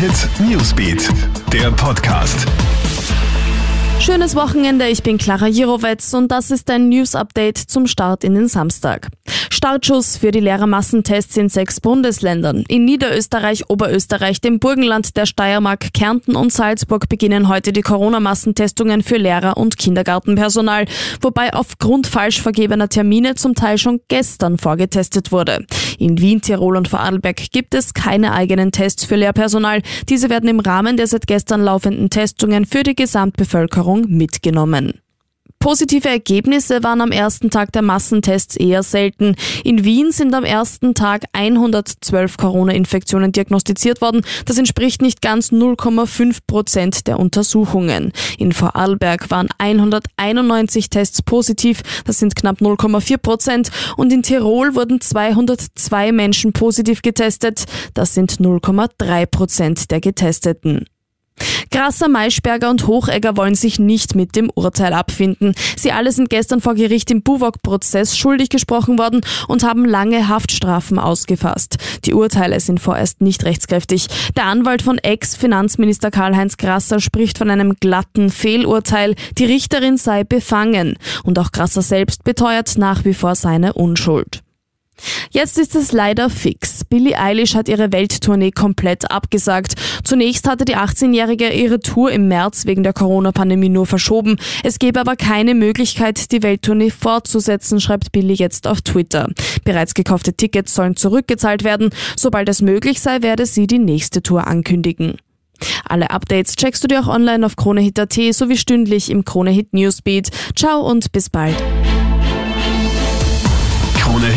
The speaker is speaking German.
Hit Newsbeat, der Podcast. Schönes Wochenende, ich bin Clara Jirovetz und das ist ein News-Update zum Start in den Samstag. Startschuss für die Lehrermassentests in sechs Bundesländern. In Niederösterreich, Oberösterreich, dem Burgenland, der Steiermark, Kärnten und Salzburg beginnen heute die Corona-Massentestungen für Lehrer und Kindergartenpersonal, wobei aufgrund falsch vergebener Termine zum Teil schon gestern vorgetestet wurde. In Wien, Tirol und Vorarlberg gibt es keine eigenen Tests für Lehrpersonal. Diese werden im Rahmen der seit gestern laufenden Testungen für die Gesamtbevölkerung mitgenommen. Positive Ergebnisse waren am ersten Tag der Massentests eher selten. In Wien sind am ersten Tag 112 Corona-Infektionen diagnostiziert worden. Das entspricht nicht ganz 0,5 Prozent der Untersuchungen. In Vorarlberg waren 191 Tests positiv. Das sind knapp 0,4 Prozent. Und in Tirol wurden 202 Menschen positiv getestet. Das sind 0,3 Prozent der Getesteten. Grasser, Maischberger und Hochegger wollen sich nicht mit dem Urteil abfinden. Sie alle sind gestern vor Gericht im Buwok-Prozess schuldig gesprochen worden und haben lange Haftstrafen ausgefasst. Die Urteile sind vorerst nicht rechtskräftig. Der Anwalt von Ex-Finanzminister Karl-Heinz Grasser spricht von einem glatten Fehlurteil. Die Richterin sei befangen. Und auch Grasser selbst beteuert nach wie vor seine Unschuld. Jetzt ist es leider fix. Billie Eilish hat ihre Welttournee komplett abgesagt. Zunächst hatte die 18-Jährige ihre Tour im März wegen der Corona-Pandemie nur verschoben. Es gäbe aber keine Möglichkeit, die Welttournee fortzusetzen, schreibt Billie jetzt auf Twitter. Bereits gekaufte Tickets sollen zurückgezahlt werden. Sobald es möglich sei, werde sie die nächste Tour ankündigen. Alle Updates checkst du dir auch online auf KroneHit.at sowie stündlich im KroneHit Newsbeat. Ciao und bis bald.